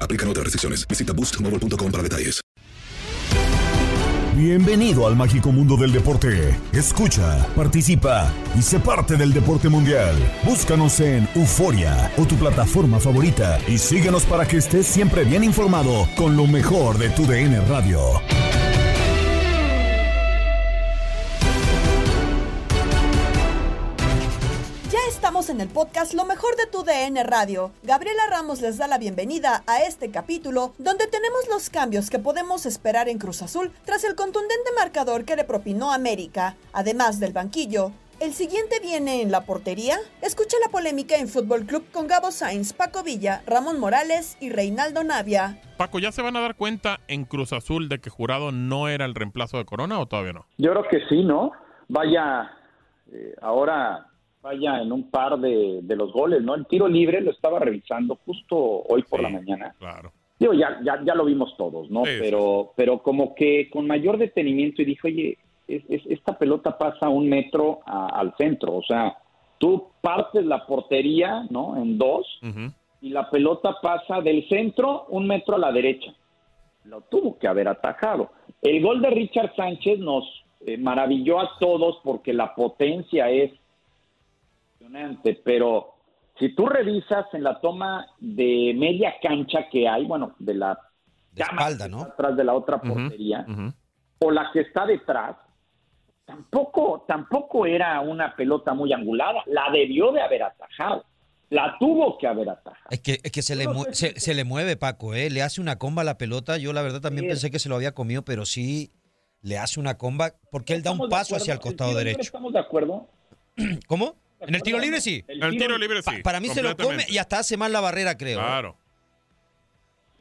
Aplican otras restricciones. Visita boostmobile.com para detalles. Bienvenido al mágico mundo del deporte. Escucha, participa y sé parte del deporte mundial. Búscanos en Euforia o tu plataforma favorita y síguenos para que estés siempre bien informado con lo mejor de tu DN Radio. Estamos en el podcast Lo mejor de tu DN Radio. Gabriela Ramos les da la bienvenida a este capítulo donde tenemos los cambios que podemos esperar en Cruz Azul tras el contundente marcador que le propinó América. Además del banquillo, ¿el siguiente viene en la portería? Escucha la polémica en Fútbol Club con Gabo Sainz, Paco Villa, Ramón Morales y Reinaldo Navia. Paco, ¿ya se van a dar cuenta en Cruz Azul de que Jurado no era el reemplazo de Corona o todavía no? Yo creo que sí, ¿no? Vaya, eh, ahora vaya en un par de, de, los goles, ¿no? El tiro libre lo estaba revisando justo hoy por Sí, la mañana. Claro. Digo, ya, ya, ya lo vimos todos, ¿no? Sí, sí, pero, pero como que con mayor detenimiento y dijo, oye, es- es- esta pelota pasa un metro a- al centro, o sea, tú partes la portería, ¿no? En dos y la pelota pasa del centro un metro a la derecha. Lo tuvo que haber atajado. El gol de Richard Sánchez nos eh, maravilló a todos porque la potencia es impresionante, pero si tú revisas en la toma de media cancha que hay, bueno, de la De espalda, ¿no? atrás de la otra portería, o la que está detrás, tampoco, tampoco era una pelota muy angulada. La debió de haber atajado. La tuvo que haber atajado. Es que, es que se, le se, se le mueve, Paco, ¿eh? Le hace una comba a la pelota. Yo la verdad también pensé que se lo había comido, pero sí le hace una comba porque él da un paso hacia el costado derecho. ¿Estamos de acuerdo? ¿Cómo? En el tiro libre sí. El El tiro- tiro libre sí. Pa- para mí se lo come y hasta hace mal la barrera, creo. ¿eh? Claro.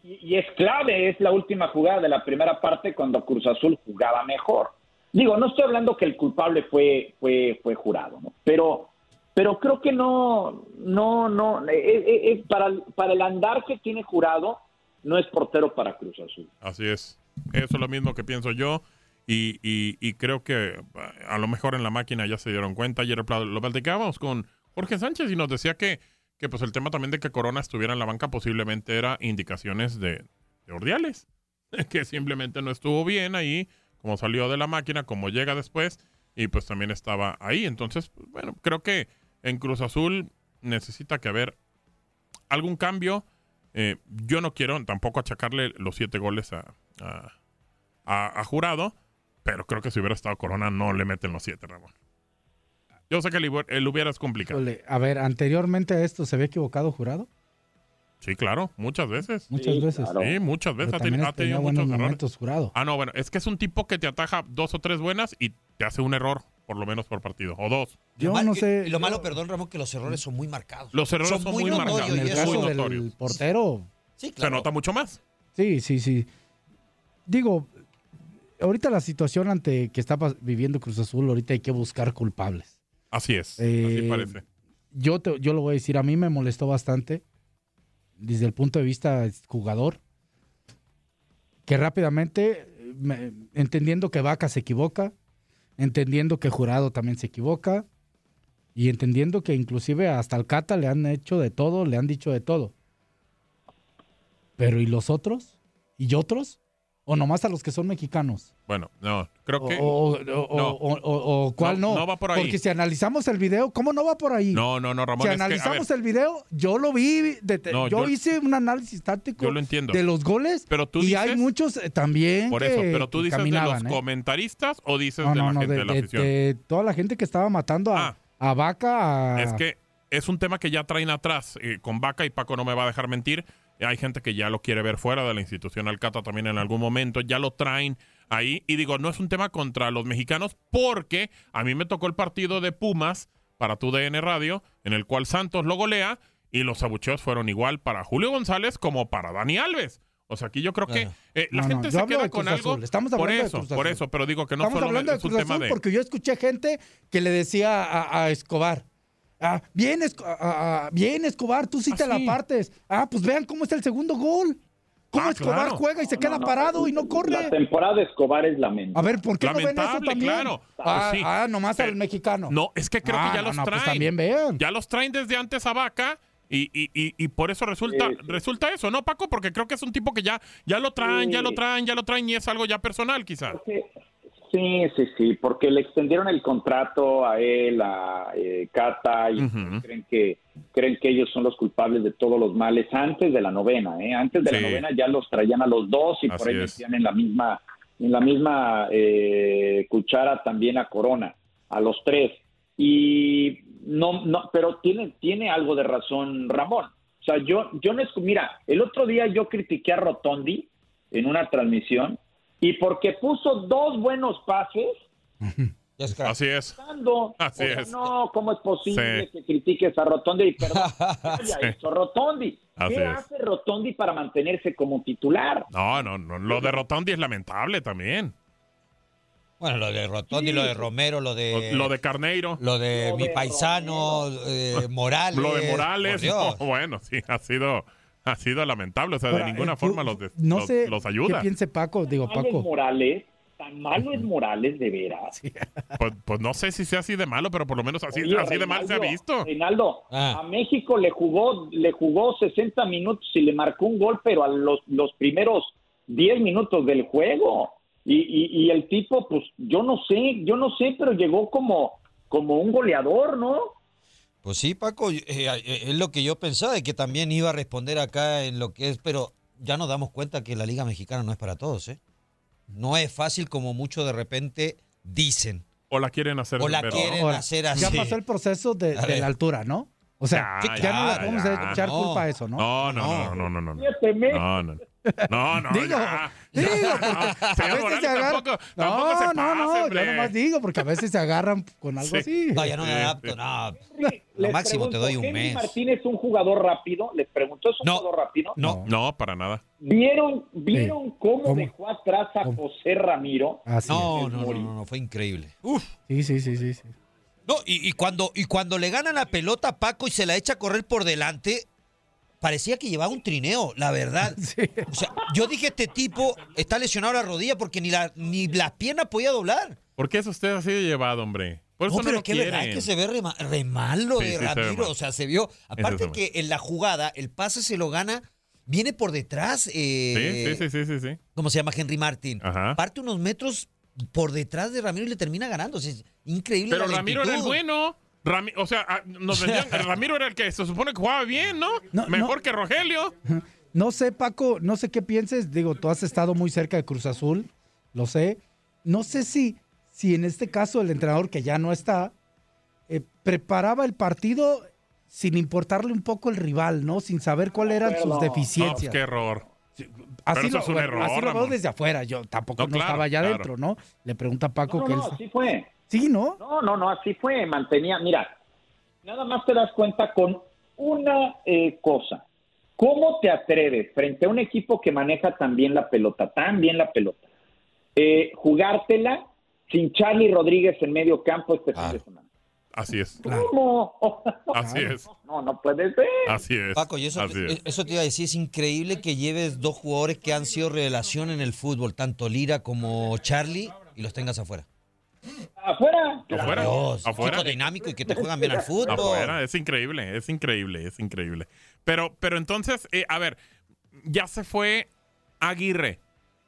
Y, y es clave, es la última jugada de la primera parte cuando Cruz Azul jugaba mejor. Digo, no estoy hablando que el culpable fue fue fue jurado, ¿no? Pero pero creo que no no no eh, eh, eh, para el- para el andar que tiene jurado no es portero para Cruz Azul. Así es. Eso es lo mismo que pienso yo. Y, y- creo que a a lo mejor en la máquina ya se dieron cuenta. Ayer lo platicábamos con Jorge Sánchez y nos decía que, que pues el tema también de que Corona estuviera en la banca posiblemente era indicaciones de, de Ordiales. Que simplemente no estuvo bien ahí, como salió de la máquina, como llega después, y pues también estaba ahí. Entonces, pues, bueno, creo que en Cruz Azul necesita que haber algún cambio. Eh, yo no quiero tampoco achacarle los siete goles a- a Jurado, pero creo que si hubiera estado Corona no le meten los siete, Ramón. Yo sé que el, el hubiera es complicado. A ver, anteriormente a esto se había equivocado jurado. Sí, claro, muchas veces. Muchas veces. Sí, muchas veces Pero ha, teni- ha tenido muchos errores. jurado. Ah, no, bueno, es que es un tipo que te ataja dos o tres buenas y te hace un error, por lo menos por partido, o dos. Yo Lo mal- no sé. y Lo malo, perdón, Ramón, que los errores son muy marcados. Los errores son, muy, marcados. y En el caso muy del portero, Sí, Se claro. nota mucho más. sí, sí, sí. Digo, ahorita la situación ante que está viviendo Cruz Azul, ahorita hay que buscar culpables. Así es, Eh, así parece. Yo, te- yo lo voy a decir, a mí me molestó bastante, desde el punto de vista jugador, que rápidamente, me- entendiendo que Vaca se equivoca, entendiendo que Jurado también se equivoca, y entendiendo que inclusive hasta al Cata le han hecho de todo, le han dicho de todo. Pero ¿y los otros? ¿Y otros? ¿O nomás a los que son mexicanos? Bueno, no, creo que... o- o- no. o- o- o cuál No, no? no va por ahí. Porque si analizamos el video, ¿cómo no va por ahí? No, no, no, Ramón. si es que, a analizamos el video, yo lo vi, de- de- No, yo, yo- hice un análisis táctico Yo lo entiendo. de los goles Pero tú y dices... hay muchos eh, también Por que, eso, pero tú dices de los ¿eh? comentaristas o dices de la gente de, de la afición. de toda la gente que estaba matando a, Ah. a Vaca. a- Es que es un tema que ya traen atrás eh, con Vaca y Paco no me va a dejar mentir. Hay gente que ya lo quiere ver fuera de la institución Alcata también en algún momento, ya lo traen ahí. Y digo, no es un tema contra los mexicanos porque a mí me tocó el partido de Pumas para tu DN Radio, en el cual Santos lo golea y los abucheos fueron igual para Julio González como para Dani Alves. O sea, aquí yo creo que eh, la No, gente se queda con algo Azul, estamos por hablando eso, por eso, pero digo que no Estamos solo hablando de es un Cruz tema Azul de porque yo escuché gente que le decía a, a Escobar, ah, bien, Esco- ah, ah, bien Escobar, tú sí Ah, te la partes. Ah, pues vean cómo es el segundo gol. Cómo Ah, Escobar claro. juega y se No, queda no, parado y no La corre. temporada de Escobar es lamentable. A ver, ¿por qué no ven eso Lamentable, también? claro. Ah, Pues sí. ah, nomás al Pero- mexicano. No, es que creo Ah, que ya no, los no, traen. pues también vean. Ya los traen desde antes a Vaca y, y, y, y por eso resulta, Sí, sí. resulta eso, ¿no, Paco? Porque creo que es un tipo que ya, ya lo traen, ya lo traen, ya lo traen y es algo ya personal, quizá. Porque- Sí, sí, sí, porque le extendieron el contrato a él, a eh, Cata, y creen que creen que ellos son los culpables de todos los males antes de la novena, ¿eh? Antes de Sí. la novena ya los traían a los dos y por ahí metían en la misma en la misma eh, cuchara también a Corona, a los tres. Y no, no, pero tiene tiene algo de razón Ramón. O sea, yo yo no es mira, el otro día yo critiqué a Rotondi en una transmisión y porque puso dos buenos pases es. Así es. Así O sea, es. No, ¿cómo es posible Sí. que critiques a Rotondi? Perdón, ¿qué haya Sí. hecho Rotondi? Así ¿Qué es. hace Rotondi para mantenerse como titular? No, no, no. Lo de Rotondi es lamentable también. Bueno, lo de Rotondi, Sí. lo de Romero, lo de. Lo de Carneiro. lo de Lo mi de paisano, eh, Morales. Lo de Morales. No, bueno, sí, ha sido, ha sido lamentable. O sea, de ninguna eh, forma los, no los, sé los qué ayuda. piense Paco, digo ¿Tan malo es Paco. Morales? ¿Tan malo es Morales de veras? Pues, pues no sé si sea así de malo, pero por lo menos así, Oye, así de mal se ha visto. Reinaldo, Ah. a México le jugó, le jugó 60 minutos y le marcó un gol, pero a los, los primeros 10 minutos del juego. Y, y, y el tipo, pues yo no sé, yo no sé, pero llegó como, como un goleador, ¿no? Pues sí, Paco, eh, eh, es lo que yo pensaba, de que también iba a responder acá en lo que es, pero ya nos damos cuenta que la Liga Mexicana no es para todos, ¿eh? No es fácil como muchos de repente dicen. O la quieren hacer O de la quieren Ahora, hacer así. Ya pasó el proceso de, A la altura, ¿no? O sea, Ya, ya, no le ya, podemos ya. echar No. culpa a eso, ¿no? No, no, no, no, no, no. No, no. No, Digo, ya. digo, Ya, no. a Señor veces Morales, se agarran. tampoco, tampoco No, se no, no, yo nomás digo, porque a veces se agarran con algo Sí. así. No, ya no me adapto, no. Les Lo máximo te doy un ¿Henry mes. Martínez es un jugador rápido? Les pregunto, ¿es un No. jugador rápido? No. No, para nada. ¿Vieron, vieron cómo, ¿Cómo? dejó atrás a ¿Cómo? José Ramiro? Así No, no, no, no, no, fue increíble. Uf. Sí, sí, sí, sí. sí. No, y, y cuando, y cuando le gana la pelota a Paco y se la echa a correr por delante, parecía que llevaba un trineo, la verdad. Sí. O sea, yo dije, este tipo está lesionado la rodilla porque ni, la, ni las piernas podía doblar. ¿Por qué es usted así de llevado, hombre? Por eso no, no, pero lo qué verdad quieren. que se ve re, re mal lo Sí, de sí Ramiro. mal. O sea, se vio. Aparte que en la jugada, el pase se lo gana, viene por detrás. eh, Sí, sí, sí, sí, sí. ¿Cómo se llama? Henry Martin. Ajá. Parte unos metros por detrás de Ramiro y le termina ganando. O sea, es increíble. Pero la Ramiro era el bueno. Rami- o sea, ah, nos vendían- Ramiro era el que se supone que jugaba bien, ¿no? No, Mejor no. que Rogelio. No sé, Paco, no sé qué pienses. Digo, tú has estado muy cerca de Cruz Azul, lo sé. No sé si, si en este caso el entrenador que ya no está, eh, preparaba el partido sin importarle un poco el rival, ¿no? Sin saber cuáles eran sus No, deficiencias. pues, qué error. Así Pero eso lo, es un error, así lo veo desde afuera. Yo tampoco No, no, claro, estaba allá claro. adentro, ¿no? Le pregunta a Paco No, que no, él... así fue. Sí, ¿no? No, no, no, así fue. Mantenía, mira, nada más te das cuenta con una eh, cosa. ¿Cómo te atreves frente a un equipo que maneja tan bien la pelota, tan bien la pelota, eh, jugártela sin Charlie Rodríguez en medio campo este fin de semana? Así es. ¿Cómo? Así es. No, no puede ser. Así es. Paco, y eso, Así es. eso te iba a decir, es increíble que lleves dos jugadores que han sido revelación en el fútbol, tanto Lira como Charlie, y los tengas afuera. Afuera. Afuera. Dios, Afuera. chico dinámico y que te juegan bien al fútbol. Afuera, es increíble, es increíble, es increíble. Pero, pero entonces, eh, a ver, ya se fue Aguirre,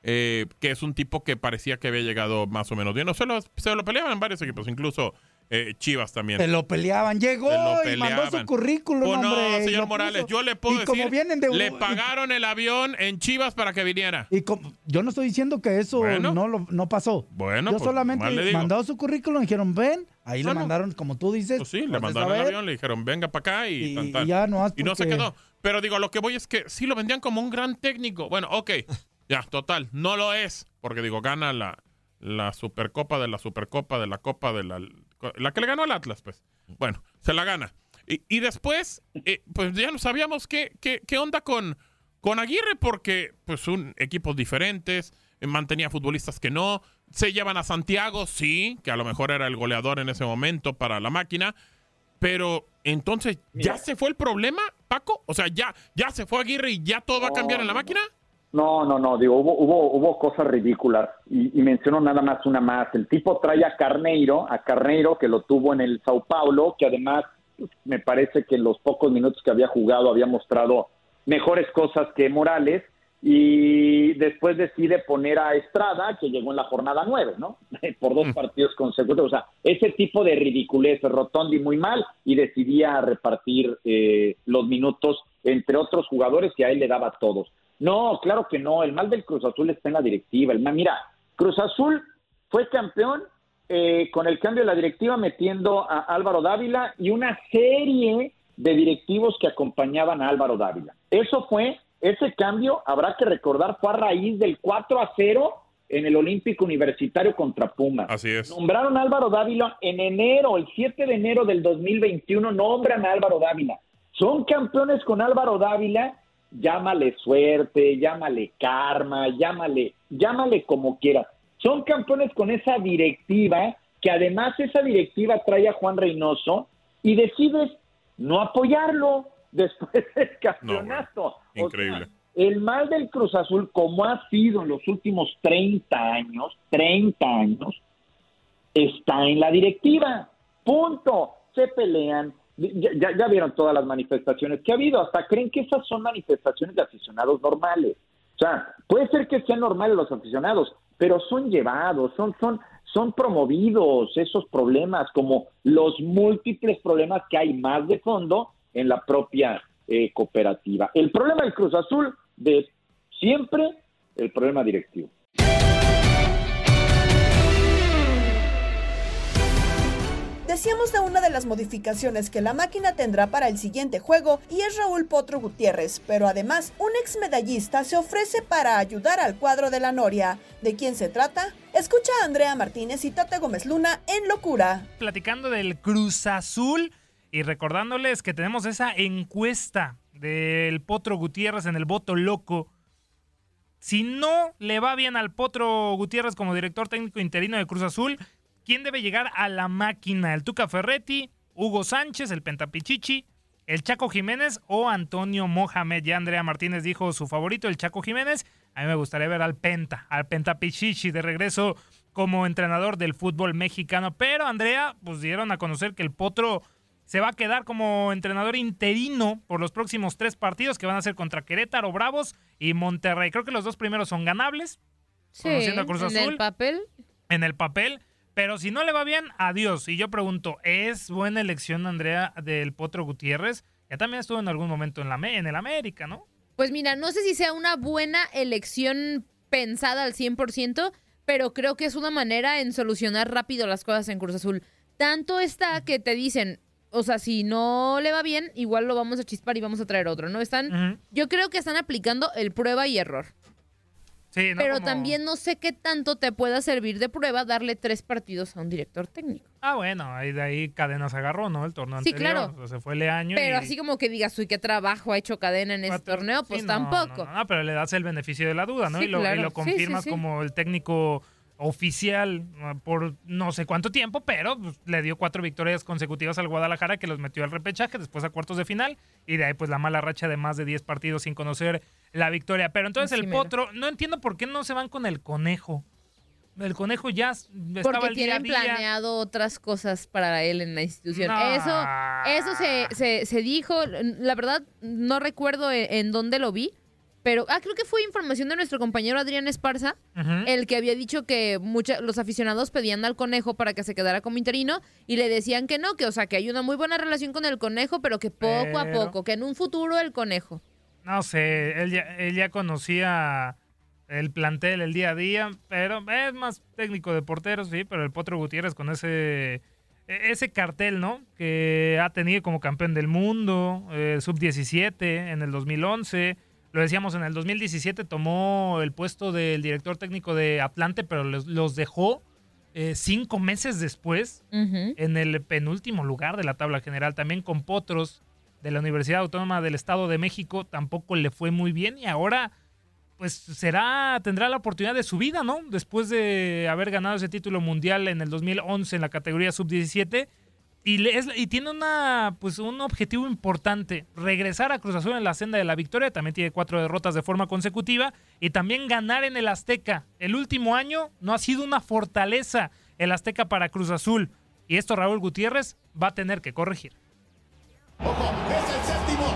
eh, que es un tipo que parecía que había llegado más o menos bien. No, se lo, se lo peleaban en varios equipos, incluso eh, Chivas también. Se lo peleaban. Llegó y mandó su currículum, Pues no, hombre. señor Morales, puso. yo le puedo y como decir, vienen de le pagaron el avión en Chivas para que viniera. Y como- yo no estoy diciendo que eso Bueno. no, lo- no pasó. Bueno, yo pues, solamente le mandado su currículum, dijeron, ven. Ahí le Bueno. mandaron, como tú dices. Pues sí, le pues, mandaron el avión, le dijeron, venga para acá y, Y- tan, tan. y ya no has Y no se porque- quedó. Pero digo, lo que voy es que sí lo vendían como un gran técnico. Bueno, ok, ya, total, no lo es. Porque digo, gana la, la Supercopa de la Supercopa de la Copa de la... La que le ganó al Atlas, pues. Bueno, se la gana. Y, y después, eh, pues ya no sabíamos qué, qué, qué onda con, con Aguirre, porque pues son equipos diferentes, eh, mantenía futbolistas que no, se llevan a Santiago, sí, que a lo mejor era el goleador en ese momento para la máquina, pero entonces, ¿ya se fue el problema, Paco? O sea, ¿ya, ya se fue Aguirre y ya todo va a cambiar en la máquina? No, no, no, digo, hubo, hubo, hubo cosas ridículas y, y menciono nada más una más. El tipo trae a Carneiro, a Carneiro que lo tuvo en el Sao Paulo, que además pues, me parece que en los pocos minutos que había jugado había mostrado mejores cosas que Morales y después decide poner a Estrada, que llegó en la jornada nueve, ¿no? Por dos partidos consecutivos. O sea, ese tipo de ridiculez, Rotondi muy mal y decidía repartir eh, los minutos entre otros jugadores que a él le daba a todos. No, claro que no. El mal del Cruz Azul está en la directiva. El mal, mira, Cruz Azul fue campeón eh, con el cambio de la directiva metiendo a Álvaro Dávila y una serie de directivos que acompañaban a Álvaro Dávila. Eso fue, ese cambio, habrá que recordar, fue a raíz del 4 a 0 en el Olímpico Universitario contra Pumas. Así es. Nombraron a Álvaro Dávila en enero, el 7 de enero del 2021, nombran a Álvaro Dávila. Son campeones con Álvaro Dávila, llámale suerte, llámale karma, llámale, llámale como quieras. Son campeones con esa directiva, que además esa directiva trae a Juan Reynoso y decides no apoyarlo después del campeonato. O sea, Increíble. el mal del Cruz Azul, como ha sido en los últimos 30 años, 30 años, está en la directiva. Punto. Se pelean. Ya, ya- vieron todas las manifestaciones que ha habido. Hasta creen que esas son manifestaciones de aficionados normales. O sea, puede ser que sean normales los aficionados, pero son llevados, son, son, son promovidos esos problemas, como los múltiples problemas que hay más de fondo en la propia eh, cooperativa. El problema del Cruz Azul de siempre, el problema directivo. Decíamos de una de las modificaciones que la máquina tendrá para el siguiente juego y es Raúl Potro Gutiérrez, pero además un ex medallista se ofrece para ayudar al cuadro de la Noria. ¿De quién se trata? Escucha a Andrea Martínez y Tata Gómez Luna en Locura. platicando del Cruz Azul y recordándoles que tenemos esa encuesta del Potro Gutiérrez en el voto loco. Si no le va bien al Potro Gutiérrez como director técnico interino de Cruz Azul, ¿quién debe llegar a la máquina? ¿El Tuca Ferretti, Hugo Sánchez, el Pentapichichi, el Chaco Jiménez o Antonio Mohamed? Ya Andrea Martínez dijo su favorito, el Chaco Jiménez. A mí me gustaría ver al Penta, al Pentapichichi de regreso como entrenador del fútbol mexicano. Pero Andrea, pues dieron a conocer que el Potro se va a quedar como entrenador interino por los próximos tres partidos que van a ser contra Querétaro, Bravos y Monterrey. Creo que los dos primeros son ganables, Sí, conociendo a Cruz en Azul el papel. en el papel. Pero si no le va bien, adiós. Y yo pregunto, ¿es buena elección, Andrea, del Potro Gutiérrez? Ya también estuvo en algún momento en, la, en el América, ¿no? Pues mira, no sé si sea una buena elección pensada al 100%, pero creo que es una manera en solucionar rápido las cosas en Cruz Azul. Tanto está que te dicen, o sea, si no le va bien, igual lo vamos a chispar y vamos a traer otro, ¿no? Están, yo creo que están aplicando el prueba y error. Sí, ¿no? Pero Como- también no sé qué tanto te pueda servir de prueba darle tres partidos a un director técnico. Ah, bueno, ahí de ahí Cadenas agarró, ¿no? El torneo Sí, anterior. claro. O se fue Leaño Pero y... así como que digas, uy, qué trabajo ha hecho cadena en este torneo, pues Sí, no, tampoco. No, no, pero le das el beneficio de la duda, ¿no? Sí, y, lo, y claro. lo Sí, confirmas como el técnico oficial uh, por no sé cuánto tiempo, pero pues, le dio cuatro victorias consecutivas al Guadalajara que los metió al repechaje, después a cuartos de final y de ahí pues la mala racha de más de 10 partidos sin conocer la victoria. Pero entonces el mero. potro, no entiendo por qué no se van con el conejo. El conejo ya estaba Porque al día a tienen día. planeado otras cosas para él en la institución. No. Eso, eso se, se, se dijo. La verdad, no recuerdo en, en dónde lo vi. Pero, ah, creo que fue información de nuestro compañero Adrián Esparza, el que había dicho que mucha, los aficionados pedían al conejo para que se quedara como interino y le decían que no, que o sea, que hay una muy buena relación con el conejo, pero que poco a poco, que en un futuro el conejo. No sé, él ya, él ya conocía el plantel, el día a día, pero es más técnico de porteros, sí, pero el Potro Gutiérrez con ese e- ese cartel, ¿no? Que ha tenido como campeón del mundo, eh, sub-17 en el 2011. Lo decíamos, en el 2017 tomó el puesto del director técnico de Atlante, pero los, los dejó eh, cinco meses después en el penúltimo lugar de la tabla general. También con Potros de la Universidad Autónoma del Estado de México tampoco le fue muy bien y ahora pues será tendrá la oportunidad de su vida, ¿no? Después de haber ganado ese título mundial en el 2011 en la categoría sub-17 y, tiene una pues un objetivo importante, regresar a Cruz Azul en la senda de la victoria, también tiene cuatro derrotas de forma consecutiva y también ganar en el Azteca. El último año no ha sido una fortaleza el Azteca para Cruz Azul y esto Raúl Gutiérrez va a tener que corregir. Es el séptimo,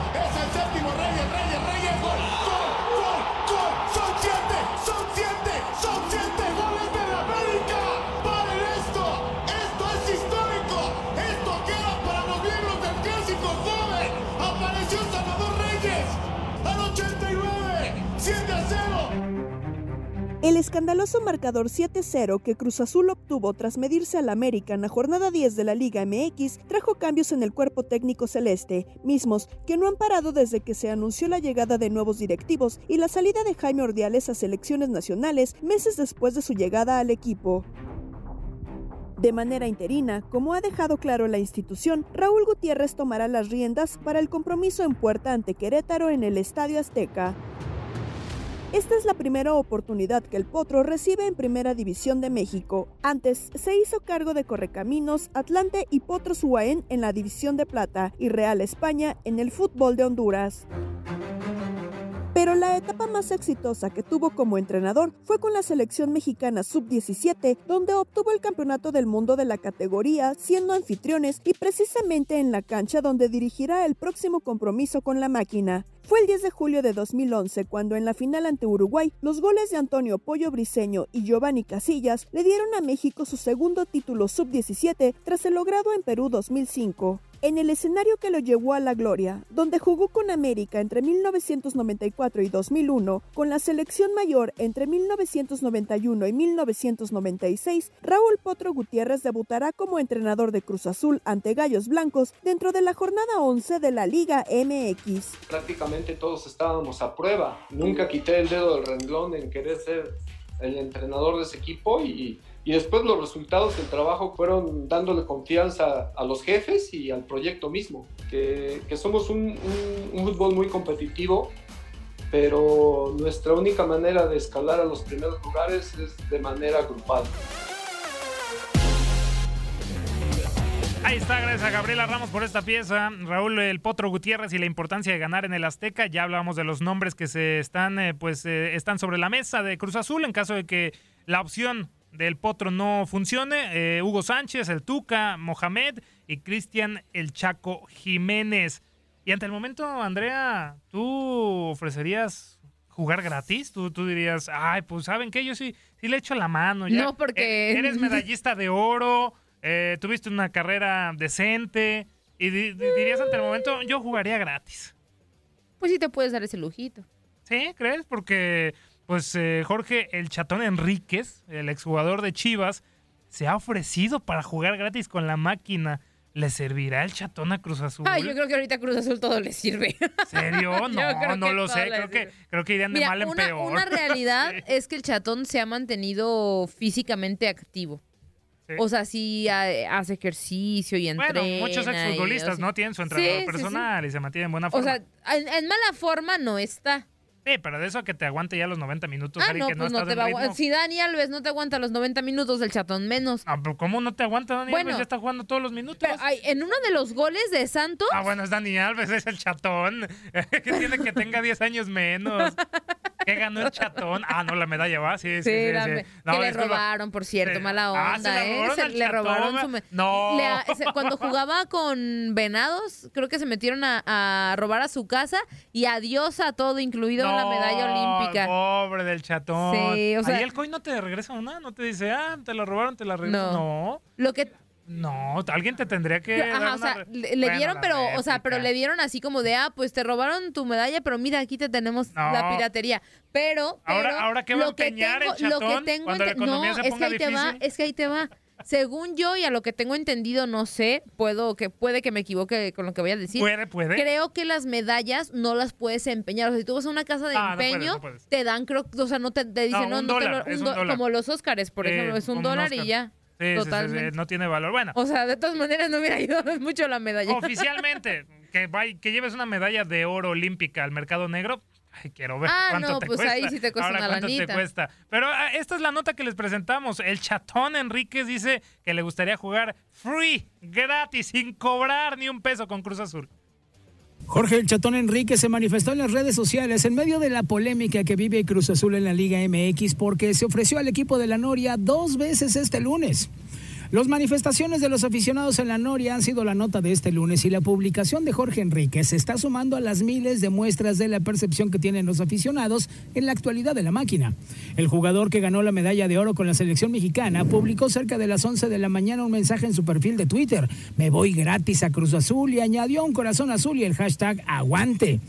escandaloso marcador 7-0 que Cruz Azul obtuvo tras medirse al América en la jornada 10 de la Liga MX trajo cambios en el cuerpo técnico celeste, mismos que no han parado desde que se anunció la llegada de nuevos directivos y la salida de Jaime Ordiales a selecciones nacionales meses después de su llegada al equipo. De manera interina, como ha dejado claro la institución, Raúl Gutiérrez tomará las riendas para el compromiso en puerta ante Querétaro en el Estadio Azteca. Esta es la primera oportunidad que el Potro recibe en Primera División de México. Antes se hizo cargo de Correcaminos, Atlante y Potros UAN en la División de Plata y Real España en el fútbol de Honduras. Pero la etapa más exitosa que tuvo como entrenador fue con la selección mexicana sub-17, donde obtuvo el campeonato del mundo de la categoría, siendo anfitriones y precisamente en la cancha donde dirigirá el próximo compromiso con la máquina. Fue el 10 de julio de 2011 cuando en la final ante Uruguay, los goles de Antonio Pollo Briseño y Giovanni Casillas le dieron a México su segundo título sub-17 tras el logrado en Perú 2005 en el escenario que lo llevó a la gloria, donde jugó con América entre 1994 y 2001, con la selección mayor entre 1991 y 1996, Raúl Potro Gutiérrez debutará como entrenador de Cruz Azul ante Gallos Blancos dentro de la jornada 11 de la Liga MX. Todos estábamos a prueba. Nunca quité el dedo del renglón en querer ser el entrenador de ese equipo y, y después los resultados del trabajo fueron dándole confianza a los jefes y al proyecto mismo, que, que somos un, un- un fútbol muy competitivo, pero nuestra única manera de escalar a los primeros lugares es de manera grupal. Ahí está, gracias a Gabriela Ramos por esta pieza. Raúl El Potro Gutiérrez y la importancia de ganar en el Azteca. Ya hablábamos de los nombres que se están, eh, pues, eh, están sobre la mesa de Cruz Azul en caso de que la opción del Potro no funcione. Eh, Hugo Sánchez, el Tuca, Mohamed y Cristian El Chaco Jiménez. Y ante el momento, Andrea, ¿tú ofrecerías jugar gratis? ¿Tú, tú dirías, ay, pues, ¿saben qué? Yo sí, sí le echo la mano. Ya. No, porque- Eh, Eres medallista de oro, eh, tuviste una carrera decente y di- di- dirías ante el momento, yo jugaría gratis. Pues sí te puedes dar ese lujito. ¿Sí? ¿Crees? Porque, pues, eh, Jorge, el chatón Enríquez, el exjugador de Chivas, se ha ofrecido para jugar gratis con la máquina. ¿Le servirá el chatón a Cruz Azul? Ay, yo creo que ahorita Cruz Azul todo le sirve. ¿Serio? No, no lo sé. Creo que, creo que irían de mal en una, peor. una realidad es que el chatón se ha mantenido físicamente activo. O sea, sí ha- hace ejercicio y entrena. Bueno, muchos o exfutbolistas, ¿no? Tienen su entrenador Sí, sí, sí. personal y se mantienen en buena O forma. sea, en, en mala forma no está. sí, pero de eso a que te aguante ya los 90 minutos, Ah, no, que no pues no te va a ritmo. Si Dani Alves no te aguanta los 90 minutos, el chatón menos. Ah, pero ¿cómo no te aguanta Dani Bueno. Alves? Ya está jugando todos los minutos. Pero ay, en uno de los goles de Santos, Ah, bueno, es Dani Alves, es el chatón. que tiene que tenga 10 años menos. ¿Qué ganó el chatón? Ah, no, la medalla va, sí, sí, Sí, sí. la No, que le disculpa. robaron, por cierto, Sí. mala Ah, onda, ¿se la ¿eh? Se- le Chatón? robaron su... me- No. Le a- se- cuando jugaba con Venados, creo que se metieron a, a robar a su casa y adiós a todo, incluido la medalla No, olímpica. Pobre del chatón. Sí, o sea- Ahí el COI no te regresa nada, no te dice, ah, te la robaron, te la regresan. No. Lo que No, alguien te tendría que. Ajá, dar o sea, le, dieron, pero, o sea, pero le dieron así como de, ah, pues te robaron tu medalla, pero mira, aquí te tenemos No. la piratería. Pero, Ahora- pero ahora, ¿qué va a lo que empeñar el tengo, lo que tengo cuando la ente- economía no, se es que ahí te va, es que ahí te va. Según yo y a lo que tengo entendido, no sé, puedo que puede que me equivoque con lo que voy a decir. Puede, puede. Creo que las medallas no las puedes empeñar. O sea, si tú vas a una casa de Ah, no puedes, empeño, no puedes. te dan, creo, o sea, no te, te dicen, No, no, un no te lo- es un un do- dólar. como los Óscares, por Sí, ejemplo, es un dólar y ya. Sí, sí, sí, sí, Totalmente. no tiene valor. Bueno, O sea, de todas maneras no hubiera ayudado mucho la medalla. oficialmente, que, vay- que lleves una medalla de oro olímpica al mercado negro. Ay, quiero ver Ah, cuánto no, te pues cuesta. ahí sí te cuesta Ahora, una cuánto te lanita. cuesta. Pero ah, esta es la nota que les presentamos. El chatón Enríquez dice que le gustaría jugar free, gratis, sin cobrar ni un peso con Cruz Azul. Jorge El Chatón Enrique se manifestó en las redes sociales en medio de la polémica que vive Cruz Azul en la Liga MX porque se ofreció al equipo de la Noria dos veces este lunes. Las manifestaciones de los aficionados en la Noria han sido la nota de este lunes y la publicación de Jorge Enrique se está sumando a las miles de muestras de la percepción que tienen los aficionados en la actualidad de la máquina. El jugador que ganó la medalla de oro con la selección mexicana publicó cerca de las 11 de la mañana un mensaje en su perfil de Twitter. Me voy gratis a Cruz Azul y añadió un corazón azul y el hashtag aguante.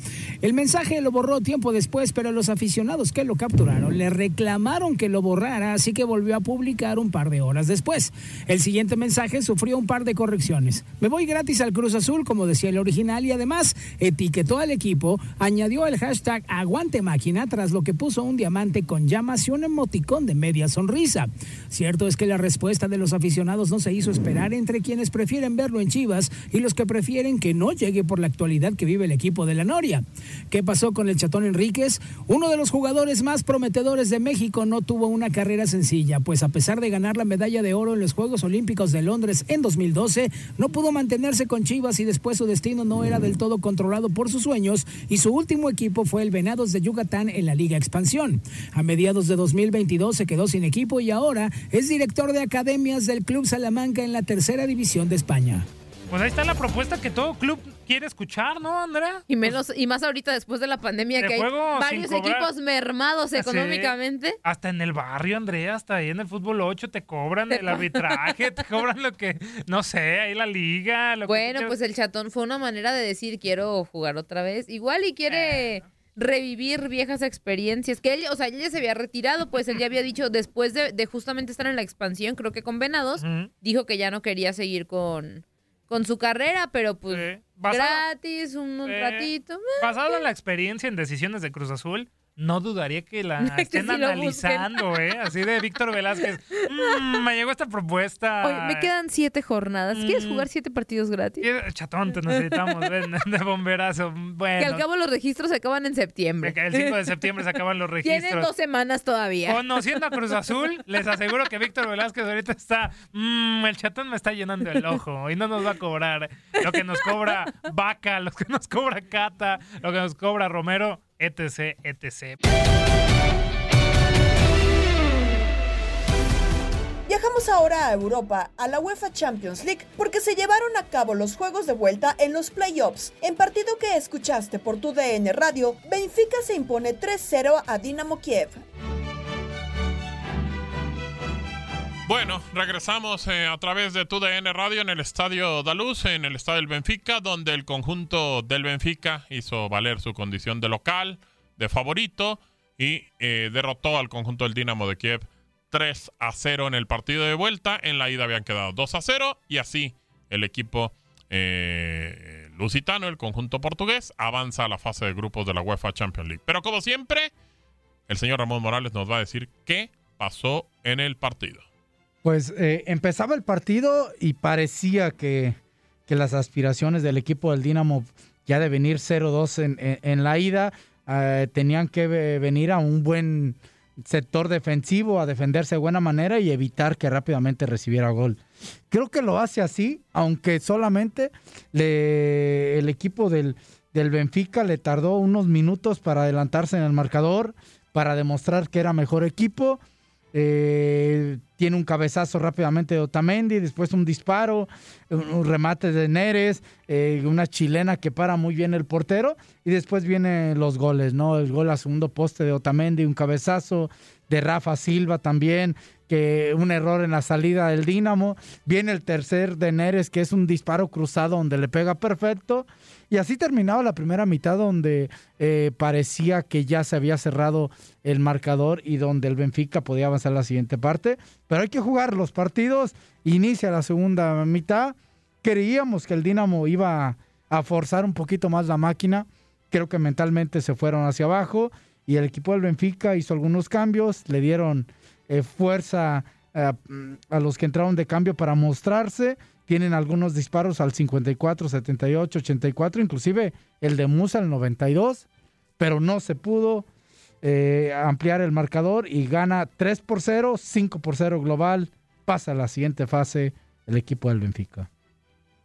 El mensaje lo borró tiempo después, pero los aficionados que lo capturaron le reclamaron que lo borrara, así que volvió a publicar un par de horas después. El siguiente mensaje sufrió un par de correcciones. Me voy gratis al Cruz Azul, como decía el original, y además etiquetó al equipo, añadió el hashtag aguante máquina, tras lo que puso un diamante con llamas y un emoticón de media sonrisa. Cierto es que la respuesta de los aficionados no se hizo esperar entre quienes prefieren verlo en Chivas y los que prefieren que no llegue por la actualidad que vive el equipo de la Noria. ¿Qué pasó con el Chatón Enríquez? Uno de los jugadores más prometedores de México no tuvo una carrera sencilla, pues a pesar de ganar la medalla de oro en los Juegos Olímpicos de Londres en 2012, no pudo mantenerse con Chivas y después su destino no era del todo controlado por sus sueños y su último equipo fue el Venados de Yucatán en la Liga Expansión. A mediados de 2022 se quedó sin equipo y ahora es director de academias del Club Salamanca en la tercera división de España. Pues ahí está la propuesta que todo club quiere escuchar, ¿no, Andrea? Y menos y más ahorita después de la pandemia De que hay varios equipos mermados sí. económicamente. Hasta en el barrio, Andrea, hasta ahí en el fútbol 8 te cobran el arbitraje, te cobran lo que, no sé, ahí la liga. Lo Bueno, pues el chatón fue una manera de decir quiero jugar otra vez. Igual y quiere revivir viejas experiencias. Que él, o sea, él ya se había retirado, pues él ya había dicho después de, de justamente estar en la expansión, creo que con Venados, dijo que ya no quería seguir con, con su carrera, pero pues Basado- gratis, un, un Eh, ratito. Basado en la experiencia en decisiones de Cruz Azul, no dudaría que la estén analizando, ¿eh? Así de Víctor Velázquez. "Mm, me llegó esta propuesta. Oye, me quedan siete jornadas. ¿Quieres Mm. jugar siete partidos gratis? Chatón, te necesitamos, ven, de bomberazo. Bueno, Que al cabo los registros se acaban en septiembre. el 5 de septiembre se acaban los registros. Tienen dos semanas todavía. Conociendo a Cruz Azul, les aseguro que Víctor Velázquez ahorita está. "Mm, el chatón me está llenando el ojo y no nos va a cobrar lo que nos cobra Vaca, lo que nos cobra Cata, lo que nos cobra Romero, etc, etc. Viajamos ahora a Europa, a la UEFA Champions League, porque se llevaron a cabo los juegos de vuelta en los playoffs. En partido que escuchaste por tu DN Radio, Benfica se impone 3-0 a Dinamo Kiev. Bueno, regresamos eh, a través de TUDN Radio en el Estadio Daluz, en el Estadio del Benfica, donde el conjunto del Benfica hizo valer su condición de local, de favorito, y eh, derrotó al conjunto del Dinamo de Kiev 3 a 0 en el partido de vuelta. En la ida habían quedado 2 a 0 y así el equipo eh, lusitano, el conjunto portugués, avanza a la fase de grupos de la UEFA Champions League. Pero como siempre, el señor Ramón Morales nos va a decir qué pasó en el partido. Pues eh, empezaba el partido y parecía que, que, las aspiraciones del equipo del Dinamo ya de venir 0-2 en, en, la ida eh, tenían que venir a un buen sector defensivo, a defenderse de buena manera y evitar que rápidamente recibiera gol. Creo que lo hace así, aunque solamente le, el equipo del, del Benfica le tardó unos minutos para adelantarse en el marcador, para demostrar que era mejor equipo. Eh, tiene un cabezazo rápidamente de Otamendi, después un disparo, un, remate de Neres, eh, una chilena que para muy bien el portero y después vienen los goles, ¿no? El gol a segundo poste de Otamendi, un cabezazo de Rafa Silva también, que un error en la salida del Dinamo, viene el tercer de Neres que es un disparo cruzado donde le pega perfecto y así terminaba la primera mitad donde eh, parecía que ya se había cerrado el marcador y donde el Benfica podía avanzar la siguiente parte. Pero hay que jugar los partidos. Inicia la segunda mitad. Creíamos que el Dinamo iba a forzar un poquito más la máquina. Creo que mentalmente se fueron hacia abajo y el equipo del Benfica hizo algunos cambios. Le dieron eh, fuerza eh, a los que entraron de cambio para mostrarse tienen algunos disparos al 54, 78, 84, inclusive el de Musa al 92, pero no se pudo eh, ampliar el marcador y gana 3 por 0, 5 por 0 global, pasa a la siguiente fase el equipo del Benfica.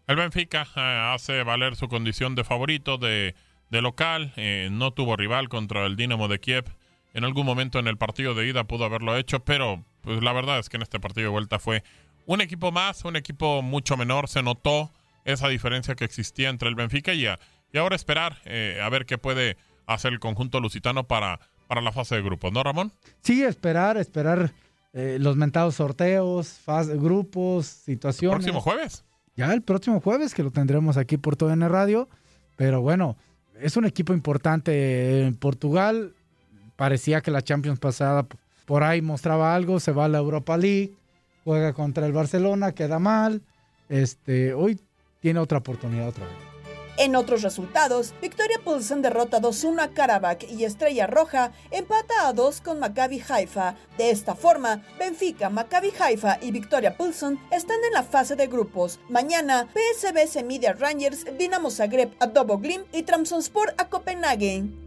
El Benfica eh, hace valer su condición de favorito, de, de local, eh, no tuvo rival contra el Dinamo de Kiev. En algún momento en el partido de ida pudo haberlo hecho, pero pues la verdad es que en este partido de vuelta fue un equipo más, un equipo mucho menor, se notó esa diferencia que existía entre el Benfica y, a, y ahora esperar a ver qué puede hacer el conjunto lusitano para, para la fase de grupos, ¿no, Ramón? Sí, esperar, esperar eh, los mentados sorteos, fase, grupos, situaciones. ¿El próximo jueves? Ya el próximo jueves, que lo tendremos aquí por todo en el radio. Pero bueno, es un equipo importante en Portugal. Parecía que la Champions pasada por ahí mostraba algo, se va a la Europa League juega contra el Barcelona, queda mal. Este, hoy tiene otra oportunidad otra vez. En otros resultados, Victoria Pulsen derrota 2-1 a Karabakh y Estrella Roja empata a 2 con Maccabi Haifa. De esta forma, Benfica, Maccabi Haifa y Victoria Pulsen están en la fase de grupos. Mañana, PSV se mide a Rangers, Dinamo Zagreb a Doboglim y Trabzonspor a Copenhague.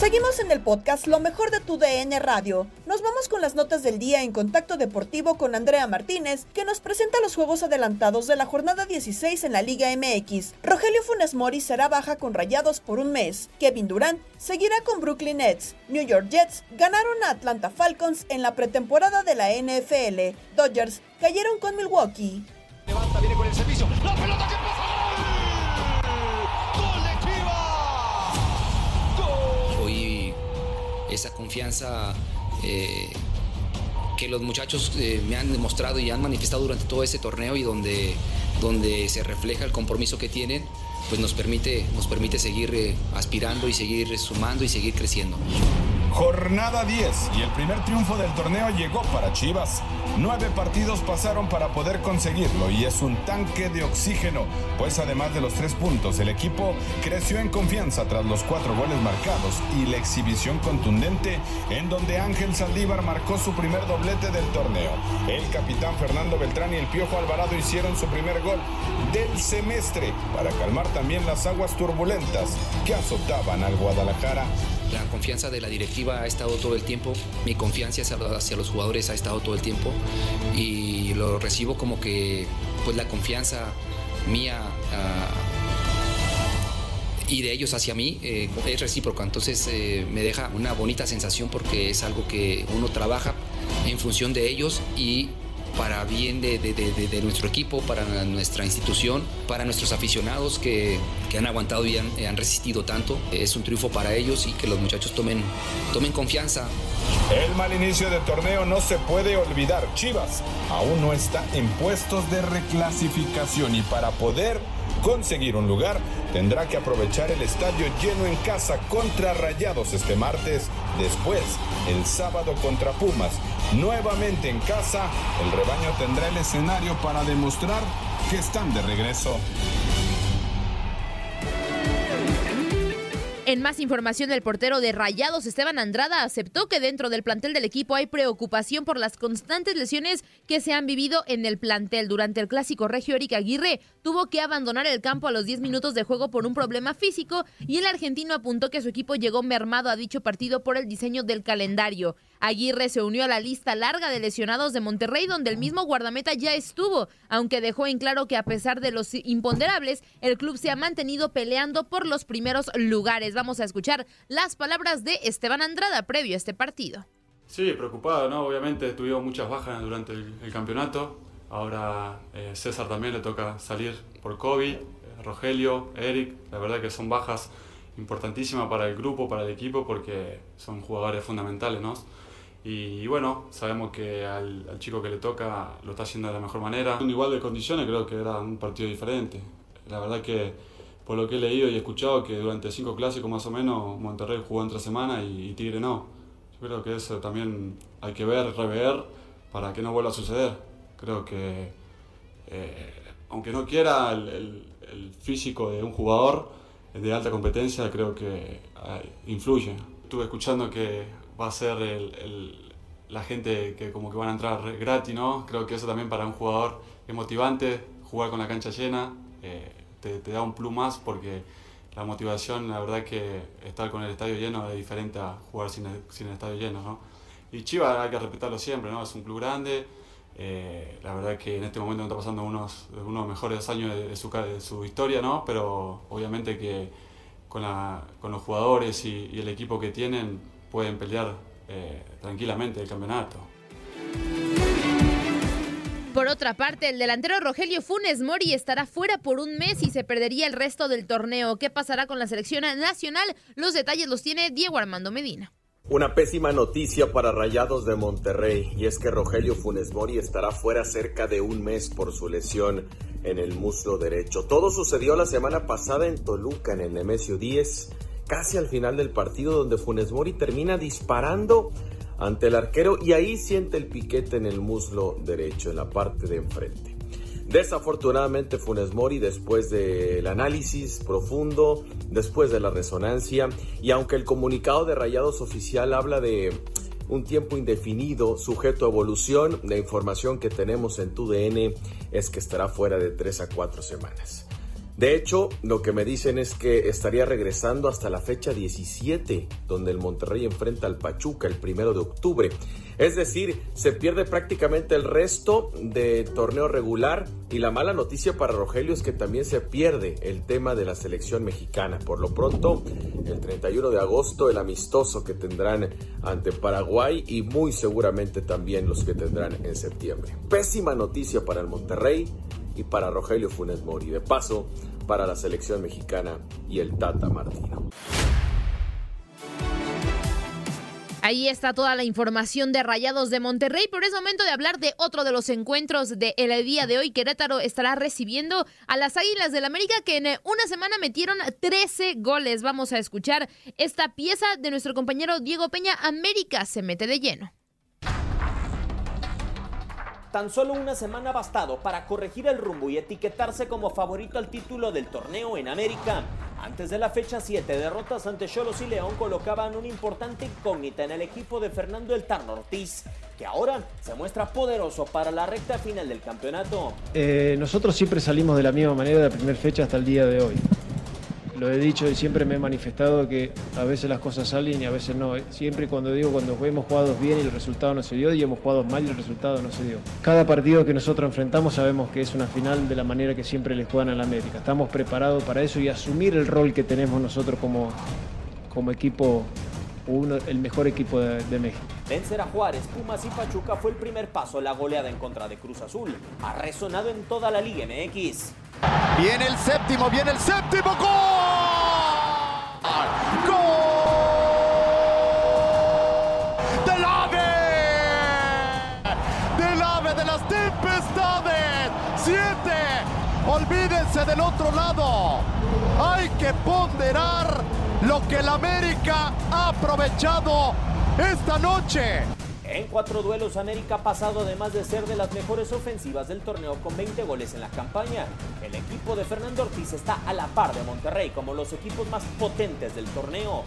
Seguimos en el podcast Lo mejor de tu DN Radio. Nos vamos con las notas del día en Contacto Deportivo con Andrea Martínez, que nos presenta los juegos adelantados de la jornada 16 en la Liga MX. Rogelio Funes Mori será baja con Rayados por un mes. Kevin Durant seguirá con Brooklyn Nets. New York Jets ganaron a Atlanta Falcons en la pretemporada de la NFL. Dodgers cayeron con Milwaukee. Levanta, viene con el servicio. La pelota esa confianza eh, que los muchachos eh, me han demostrado y han manifestado durante todo ese torneo y donde, donde se refleja el compromiso que tienen, pues nos permite, nos permite seguir eh, aspirando y seguir sumando y seguir creciendo. Jornada 10 y el primer triunfo del torneo llegó para Chivas. Nueve partidos pasaron para poder conseguirlo y es un tanque de oxígeno, pues además de los tres puntos, el equipo creció en confianza tras los cuatro goles marcados y la exhibición contundente en donde Ángel Saldívar marcó su primer doblete del torneo. El capitán Fernando Beltrán y el Piojo Alvarado hicieron su primer gol del semestre para calmar también las aguas turbulentas que azotaban al Guadalajara. La confianza de la directiva ha estado todo el tiempo, mi confianza hacia, los jugadores ha estado todo el tiempo. Y lo recibo como que pues la confianza mía ah, y de ellos hacia mí eh, es recíproca, entonces eh, me deja una bonita sensación porque es algo que uno trabaja en función de ellos y para bien de, de- de- nuestro equipo, para nuestra institución, para nuestros aficionados que, que han aguantado y han, han resistido tanto. Es un triunfo para ellos y que los muchachos tomen, tomen confianza. El mal inicio de torneo no se puede olvidar. Chivas aún no está en puestos de reclasificación y para poder conseguir un lugar tendrá que aprovechar el estadio lleno en casa contra Rayados este martes. Después, el sábado contra Pumas. Nuevamente en casa, el rebaño tendrá el escenario para demostrar que están de regreso. En más información, el portero de Rayados, Esteban Andrada, aceptó que dentro del plantel del equipo hay preocupación por las constantes lesiones que se han vivido en el plantel. Durante el clásico regio, Eric Aguirre tuvo que abandonar el campo a los 10 minutos de juego por un problema físico y el argentino apuntó que su equipo llegó mermado a dicho partido por el diseño del calendario. Aguirre se unió a la lista larga de lesionados de Monterrey, donde el mismo guardameta ya estuvo, aunque dejó en claro que a pesar de los imponderables, el club se ha mantenido peleando por los primeros lugares. Vamos a escuchar las palabras de Esteban Andrada previo a este partido. Sí, preocupado, ¿no? Obviamente tuvimos muchas bajas durante el, el campeonato. Ahora eh, César también le toca salir por COVID, Rogelio, Eric, la verdad que son bajas importantísimas para el grupo, para el equipo, porque son jugadores fundamentales, ¿no? Y, bueno, sabemos que al, al chico que le toca lo está haciendo de la mejor manera. En igual de condiciones creo que era un partido diferente. La verdad que por lo que he leído y escuchado que durante cinco clásicos más o menos Monterrey jugó entre semana y, y Tigre no. Yo creo que eso también hay que ver, rever para que no vuelva a suceder. Creo que eh, aunque no quiera el, el- el físico de un jugador de alta competencia, creo que eh, influye. Estuve escuchando que va a ser la gente que como que van a entrar gratis, ¿no? Creo que eso también para un jugador es motivante, jugar con la cancha llena, eh, te, te da un plus más porque la motivación, la verdad que estar con el estadio lleno es diferente a jugar sin el, estadio lleno, ¿no? Y Chivas hay que respetarlo siempre, ¿no? Es un club grande, eh, la verdad que en este momento está pasando unos, uno de los mejores años de, su, historia, ¿no? Pero obviamente que con los jugadores y, y el equipo que tienen pueden pelear eh, tranquilamente el campeonato. Por otra parte, el delantero Rogelio Funes Mori estará fuera por un mes y se perdería el resto del torneo. ¿Qué pasará con la selección nacional? Los detalles los tiene Diego Armando Medina. Una pésima noticia para Rayados de Monterrey y es que Rogelio Funes Mori estará fuera cerca de un mes por su lesión en el muslo derecho. Todo sucedió la semana pasada en Toluca, en el Nemesio 10, casi al final del partido donde Funes Mori termina disparando ante el arquero y ahí siente el piquete en el muslo derecho, en la parte de enfrente. Desafortunadamente Funes Mori después del análisis profundo, después de la resonancia y aunque el comunicado de Rayados oficial habla de un tiempo indefinido sujeto a evolución, la información que tenemos en TUDN es que estará fuera de 3 a 4 semanas. De hecho, lo que me dicen es que estaría regresando hasta la fecha 17, donde el Monterrey enfrenta al Pachuca el primero de octubre. Es decir, se pierde prácticamente el resto de torneo regular y la mala noticia para Rogelio es que también se pierde el tema de la selección mexicana. Por lo pronto, el 31 de agosto, el amistoso que tendrán ante Paraguay y muy seguramente también los que tendrán en septiembre. Pésima noticia para el Monterrey y para Rogelio Funes Mori. De paso, para la selección mexicana y el Tata Martino. Ahí está toda la información de Rayados de Monterrey, pero es momento de hablar de otro de los encuentros del día de hoy. Querétaro estará recibiendo a las Águilas del América que en una semana metieron 13 goles. Vamos a escuchar esta pieza de nuestro compañero Diego Peña. América se mete de lleno. Tan solo una semana bastado para corregir el rumbo y etiquetarse como favorito al título del torneo en América. Antes de la fecha 7, derrotas ante Cholos y León colocaban una importante incógnita en el equipo de Fernando El Tarno Ortiz, que ahora se muestra poderoso para la recta final del campeonato. Eh, nosotros siempre salimos de la misma manera de la primera fecha hasta el día de hoy lo he dicho y siempre me he manifestado que a veces las cosas salen y a veces no. Siempre cuando digo cuando hemos jugado bien y el resultado no se dio y hemos jugado mal y el resultado no se dio. Cada partido que nosotros enfrentamos sabemos que es una final de la manera que siempre les juegan a la América. Estamos preparados para eso y asumir el rol que tenemos nosotros como, como equipo uno, el mejor equipo de, de, México. Vencer a Juárez, Pumas y Pachuca fue el primer paso. La goleada en contra de Cruz Azul ha resonado en toda la Liga MX. Viene el séptimo, viene el séptimo gol. ¡Gol! ¡Del ave! ¡Del ave de las tempestades! ¡Siete! Olvídense del otro lado. Hay que ponderar lo que el América ha aprovechado esta noche. En cuatro duelos, América ha pasado además de ser de las mejores ofensivas del torneo con 20 goles en la campaña. El equipo de Fernando Ortiz está a la par de Monterrey como los equipos más potentes del torneo.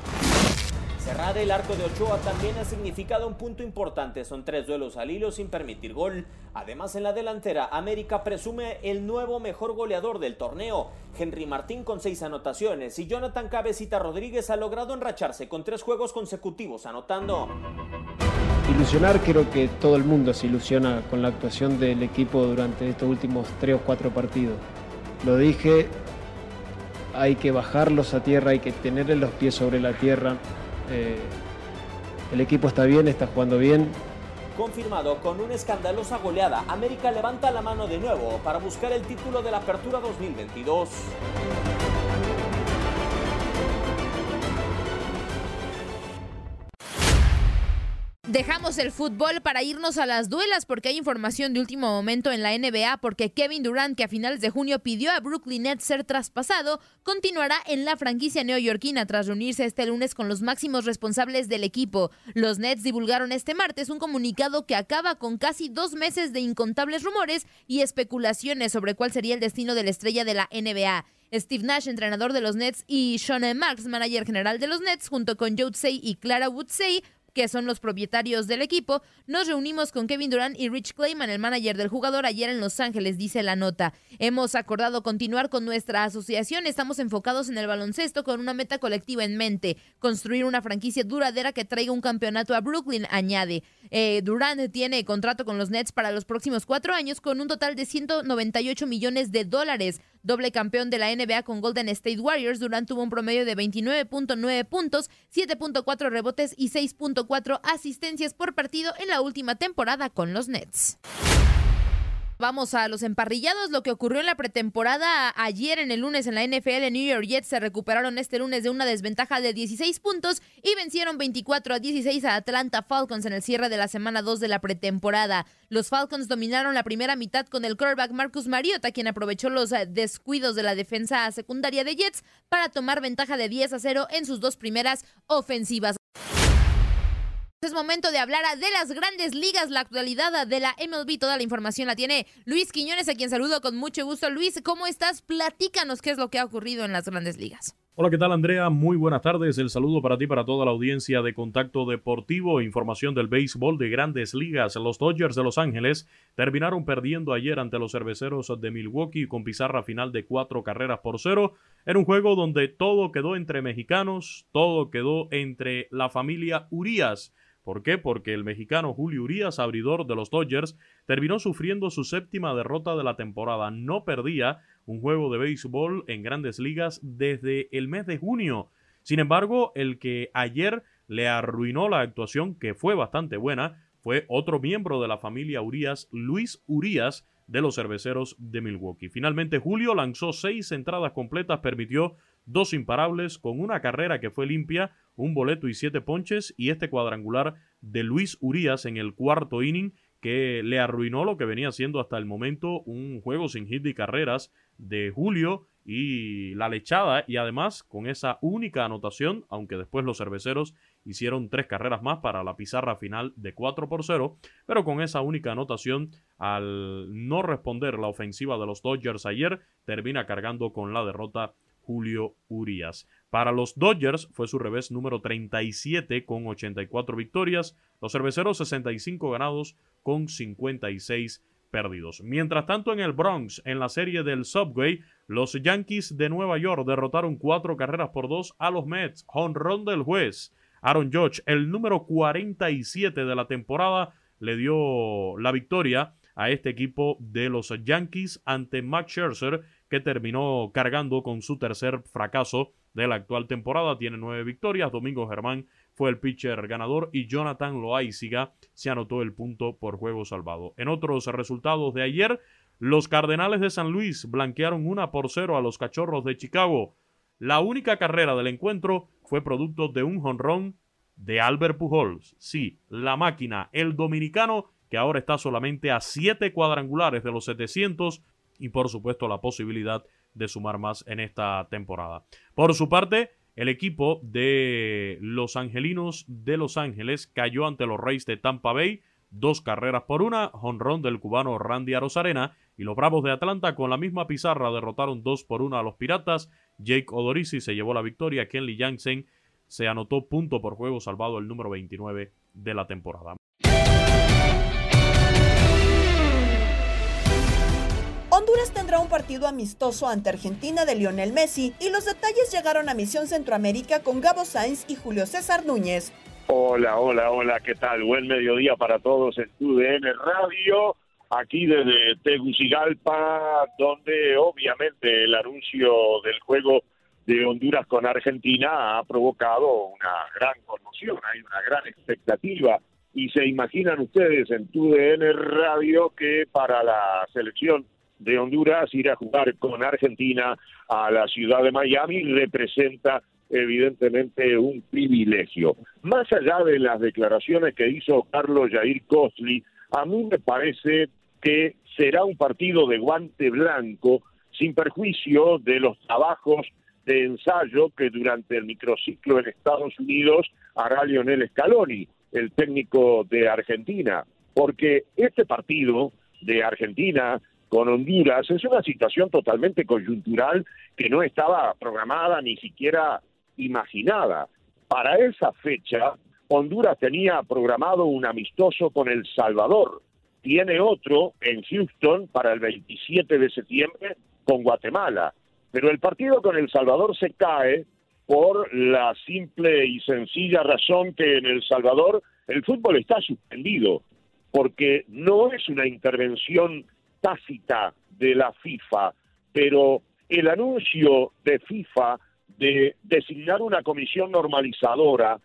Cerrar el arco de Ochoa también ha significado un punto importante. Son tres duelos al hilo sin permitir gol. Además, en la delantera, América presume el nuevo mejor goleador del torneo. Henry Martín con seis anotaciones y Jonathan Cabecita Rodríguez ha logrado enracharse con tres juegos consecutivos anotando. Ilusionar, creo que todo el mundo se ilusiona con la actuación del equipo durante estos últimos tres o cuatro partidos. Lo dije, hay que bajarlos a tierra, hay que tener los pies sobre la tierra. Eh, el equipo está bien, está jugando bien. Confirmado con una escandalosa goleada, América levanta la mano de nuevo para buscar el título de la Apertura 2022. Dejamos el fútbol para irnos a las duelas porque hay información de último momento en la NBA porque Kevin Durant, que a finales de junio pidió a Brooklyn Nets ser traspasado, continuará en la franquicia neoyorquina tras reunirse este lunes con los máximos responsables del equipo. Los Nets divulgaron este martes un comunicado que acaba con casi dos meses de incontables rumores y especulaciones sobre cuál sería el destino de la estrella de la NBA. Steve Nash, entrenador de los Nets, y Sean Marks, manager general de los Nets, junto con Joe Tsai y Clara Woodsey, que son los propietarios del equipo, nos reunimos con Kevin Durant y Rich Clayman, el manager del jugador, ayer en Los Ángeles, dice la nota. Hemos acordado continuar con nuestra asociación, estamos enfocados en el baloncesto con una meta colectiva en mente, construir una franquicia duradera que traiga un campeonato a Brooklyn, añade. Eh, Durant tiene contrato con los Nets para los próximos cuatro años con un total de 198 millones de dólares. Doble campeón de la NBA con Golden State Warriors, Durant tuvo un promedio de 29.9 puntos, 7.4 rebotes y 6.4 asistencias por partido en la última temporada con los Nets. Vamos a los emparrillados. Lo que ocurrió en la pretemporada ayer en el lunes en la NFL, New York Jets se recuperaron este lunes de una desventaja de 16 puntos y vencieron 24 a 16 a Atlanta Falcons en el cierre de la semana 2 de la pretemporada. Los Falcons dominaron la primera mitad con el quarterback Marcus Mariota, quien aprovechó los eh, descuidos de la defensa secundaria de Jets para tomar ventaja de 10 a 0 en sus dos primeras ofensivas. Es momento de hablar de las grandes ligas, la actualidad de la MLB. Toda la información la tiene Luis Quiñones, a quien saludo con mucho gusto. Luis, ¿cómo estás? Platícanos qué es lo que ha ocurrido en las grandes ligas. Hola, ¿qué tal Andrea? Muy buenas tardes. El saludo para ti, para toda la audiencia de Contacto Deportivo. Información del béisbol de grandes ligas. Los Dodgers de Los Ángeles terminaron perdiendo ayer ante los cerveceros de Milwaukee con pizarra final de cuatro carreras por cero. Era un juego donde todo quedó entre mexicanos, todo quedó entre la familia Urias. ¿Por qué? Porque el mexicano Julio Urias, abridor de los Dodgers, terminó sufriendo su séptima derrota de la temporada. No perdía un juego de béisbol en grandes ligas desde el mes de junio. Sin embargo, el que ayer le arruinó la actuación, que fue bastante buena, fue otro miembro de la familia Urias, Luis Urias, de los cerveceros de Milwaukee. Finalmente, Julio lanzó seis entradas completas, permitió dos imparables con una carrera que fue limpia, un boleto y siete ponches y este cuadrangular de Luis Urías en el cuarto inning que le arruinó lo que venía siendo hasta el momento un juego sin hit y carreras de Julio y la lechada y además con esa única anotación, aunque después los cerveceros hicieron tres carreras más para la pizarra final de 4 por 0, pero con esa única anotación al no responder la ofensiva de los Dodgers ayer termina cargando con la derrota Julio Urias. Para los Dodgers fue su revés número 37 con 84 victorias, los cerveceros 65 ganados con 56 perdidos. Mientras tanto en el Bronx, en la serie del Subway, los Yankees de Nueva York derrotaron cuatro carreras por dos a los Mets, honrón del juez. Aaron Judge, el número 47 de la temporada, le dio la victoria a este equipo de los Yankees ante Max Scherzer, que terminó cargando con su tercer fracaso de la actual temporada. Tiene nueve victorias. Domingo Germán fue el pitcher ganador y Jonathan Loaiziga se anotó el punto por juego salvado. En otros resultados de ayer, los Cardenales de San Luis blanquearon una por cero a los Cachorros de Chicago. La única carrera del encuentro fue producto de un jonrón de Albert Pujols. Sí, la máquina, el dominicano que ahora está solamente a siete cuadrangulares de los 700 y por supuesto la posibilidad de sumar más en esta temporada. Por su parte, el equipo de los Angelinos de Los Ángeles cayó ante los Reyes de Tampa Bay, dos carreras por una, jonrón del cubano Randy Arozarena y los Bravos de Atlanta con la misma pizarra derrotaron dos por una a los Piratas. Jake Odorizzi se llevó la victoria, Kenley Jansen se anotó punto por juego salvado el número 29 de la temporada. Honduras tendrá un partido amistoso ante Argentina de Lionel Messi y los detalles llegaron a Misión Centroamérica con Gabo Sainz y Julio César Núñez. Hola, hola, hola, ¿qué tal? Buen mediodía para todos en TUDN Radio, aquí desde Tegucigalpa, donde obviamente el anuncio del juego de Honduras con Argentina ha provocado una gran conmoción, hay una gran expectativa y se imaginan ustedes en TUDN Radio que para la selección de Honduras ir a jugar con Argentina a la ciudad de Miami representa evidentemente un privilegio. Más allá de las declaraciones que hizo Carlos Jair Costly, a mí me parece que será un partido de guante blanco sin perjuicio de los trabajos de ensayo que durante el microciclo en Estados Unidos hará Lionel Scaloni, el técnico de Argentina, porque este partido de Argentina con Honduras es una situación totalmente coyuntural que no estaba programada ni siquiera imaginada. Para esa fecha, Honduras tenía programado un amistoso con El Salvador. Tiene otro en Houston para el 27 de septiembre con Guatemala. Pero el partido con El Salvador se cae por la simple y sencilla razón que en El Salvador el fútbol está suspendido, porque no es una intervención tácita de la FIFA, pero el anuncio de FIFA de designar una comisión normalizadora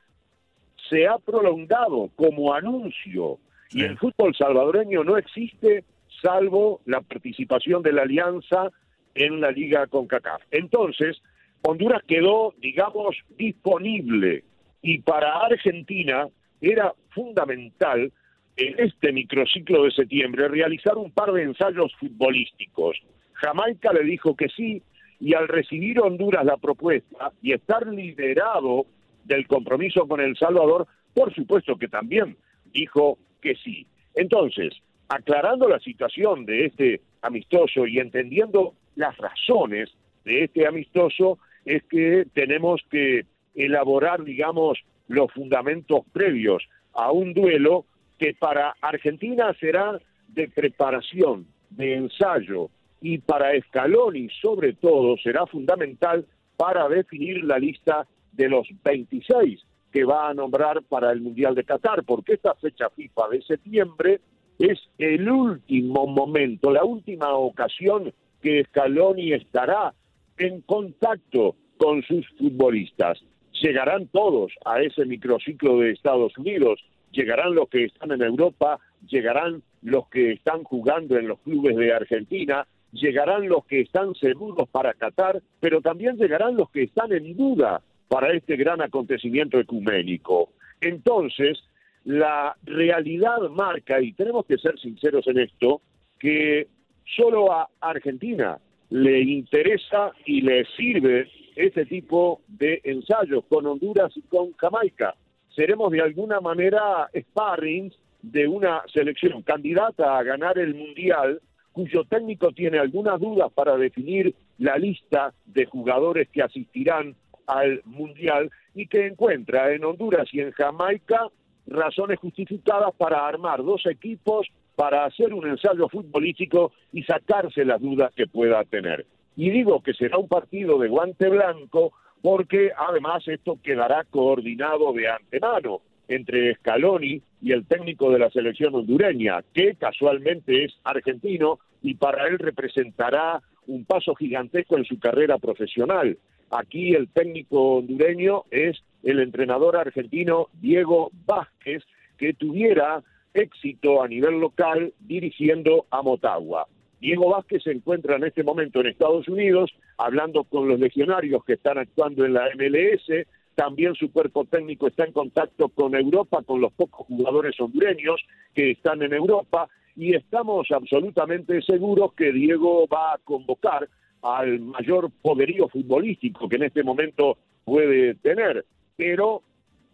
se ha prolongado como anuncio y el fútbol salvadoreño no existe salvo la participación de la alianza en la liga CONCACAF. Entonces, Honduras quedó, digamos, disponible y para Argentina era fundamental en este microciclo de septiembre realizar un par de ensayos futbolísticos. Jamaica le dijo que sí y al recibir Honduras la propuesta y estar liderado del compromiso con El Salvador, por supuesto que también dijo que sí. Entonces, aclarando la situación de este amistoso y entendiendo las razones de este amistoso, es que tenemos que elaborar, digamos, los fundamentos previos a un duelo que para Argentina será de preparación, de ensayo, y para Scaloni sobre todo será fundamental para definir la lista de los 26 que va a nombrar para el Mundial de Qatar, porque esta fecha FIFA de septiembre es el último momento, la última ocasión que Scaloni estará en contacto con sus futbolistas. Llegarán todos a ese microciclo de Estados Unidos, llegarán los que están en Europa, llegarán los que están jugando en los clubes de Argentina, llegarán los que están seguros para Qatar, pero también llegarán los que están en duda para este gran acontecimiento ecuménico. Entonces, la realidad marca, y tenemos que ser sinceros en esto, que solo a Argentina le interesa y le sirve este tipo de ensayos con Honduras y con Jamaica. Seremos de alguna manera sparring de una selección candidata a ganar el Mundial, cuyo técnico tiene algunas dudas para definir la lista de jugadores que asistirán al Mundial y que encuentra en Honduras y en Jamaica razones justificadas para armar dos equipos para hacer un ensayo futbolístico y sacarse las dudas que pueda tener. Y digo que será un partido de guante blanco porque además esto quedará coordinado de antemano entre Scaloni y el técnico de la selección hondureña, que casualmente es argentino y para él representará un paso gigantesco en su carrera profesional. Aquí el técnico hondureño es el entrenador argentino Diego Vázquez, que tuviera éxito a nivel local dirigiendo a Motagua. Diego Vázquez se encuentra en este momento en Estados Unidos hablando con los legionarios que están actuando en la MLS, también su cuerpo técnico está en contacto con Europa, con los pocos jugadores hondureños que están en Europa y estamos absolutamente seguros que Diego va a convocar al mayor poderío futbolístico que en este momento puede tener, pero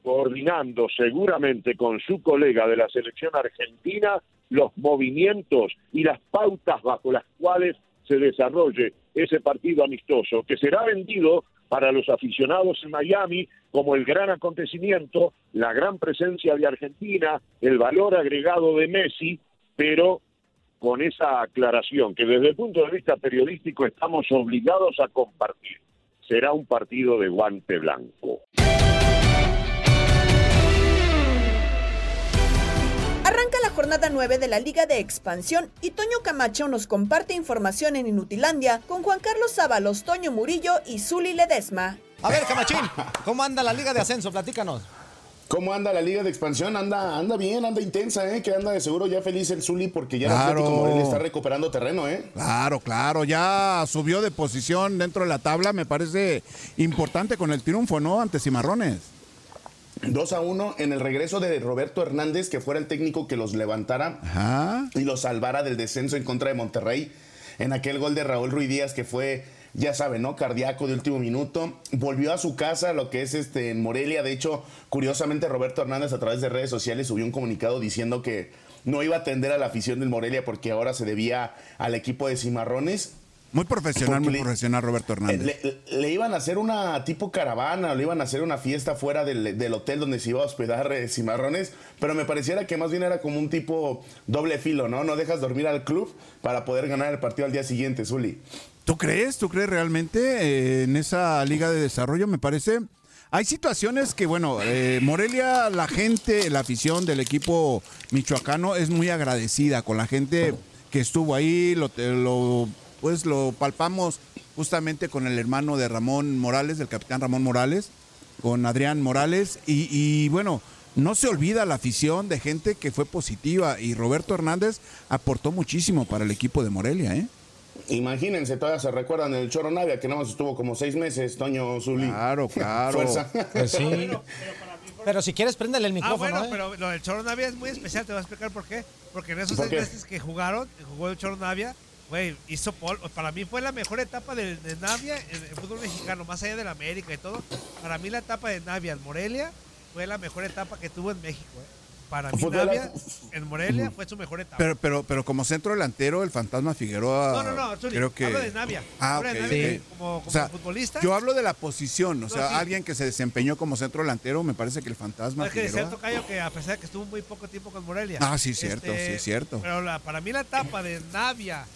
coordinando seguramente con su colega de la selección argentina los movimientos y las pautas bajo las cuales se desarrolle ese partido amistoso, que será vendido para los aficionados en Miami como el gran acontecimiento, la gran presencia de Argentina, el valor agregado de Messi, pero con esa aclaración que desde el punto de vista periodístico estamos obligados a compartir. Será un partido de guante blanco. Arranca la jornada 9 de la Liga de Expansión y Toño Camacho nos comparte información en Inutilandia con Juan Carlos Sábalos, Toño Murillo y Zuli Ledesma. A ver, Camachín, ¿cómo anda la Liga de Ascenso? Platícanos. ¿Cómo anda la Liga de Expansión? Anda, anda bien, anda intensa, ¿eh? Que anda de seguro ya feliz el Zuli porque ya el Claro. Atlético Morelia está recuperando terreno, ¿eh? Claro, claro, ya subió de posición dentro de la tabla, me parece importante con el triunfo, ¿no? Ante Cimarrones. 2 a 1 en el regreso de Roberto Hernández, que fuera el técnico que los levantara y los salvara del descenso en contra de Monterrey. En aquel gol de Raúl Ruiz Díaz, que fue, ya saben, ¿no? Cardíaco de último minuto. Volvió a su casa, lo que es este en Morelia. De hecho, curiosamente, Roberto Hernández a través de redes sociales subió un comunicado diciendo que no iba a atender a la afición del Morelia porque ahora se debía al equipo de Cimarrones. Muy profesional, muy le- profesional Roberto Hernández. Le, le iban a hacer una tipo caravana, le iban a hacer una fiesta fuera del, del hotel donde se iba a hospedar eh, Cimarrones, pero me pareciera que más bien era como un tipo doble filo, ¿no? No dejas dormir al club para poder ganar el partido al día siguiente, Zuli. ¿Tú crees? ¿Tú crees realmente eh, en esa liga de desarrollo? Me parece. Hay situaciones que, bueno, eh, Morelia, la gente, la afición del equipo michoacano es muy agradecida con la gente que estuvo ahí, lo, lo- pues lo palpamos justamente con el hermano de Ramón Morales, del capitán Ramón Morales, con Adrián Morales, y, y, bueno, no se olvida la afición de gente que fue positiva y Roberto Hernández aportó muchísimo para el equipo de Morelia, ¿eh? Imagínense, todavía se recuerdan del Choro Navia, que nada más estuvo como seis meses, Toño Zuli. Claro, claro. Fuerza. Pues sí. Pero si quieres, préndele el Ah, micrófono. bueno, ¿eh? pero lo del Choro Navia es muy especial, te voy a explicar por qué. Porque en esos ¿Por seis qué? meses que jugaron, jugó el Choro Navia, güey, hizo pol. Para mí fue la mejor etapa de, de Navia en el fútbol mexicano, más allá de la América y todo. Para mí la etapa de Navia en Morelia fue la mejor etapa que tuvo en México, ¿eh? Para mí la- Navia en Morelia fue su mejor etapa. Pero, pero, pero como centro delantero, el fantasma Figueroa. No, no, no, Zuli, creo que. hablo de Navia. Ah, Hablo de ok, Navia ok. como- como O sea, futbolista. Yo hablo de la posición, o No, sea, sí. alguien que se desempeñó como centro delantero, me parece que el fantasma No, es que Figueroa. Tocayo que a pesar de que estuvo muy poco tiempo con Morelia. Ah, sí, cierto, sí, es cierto. Pero la- para mí la etapa de Navia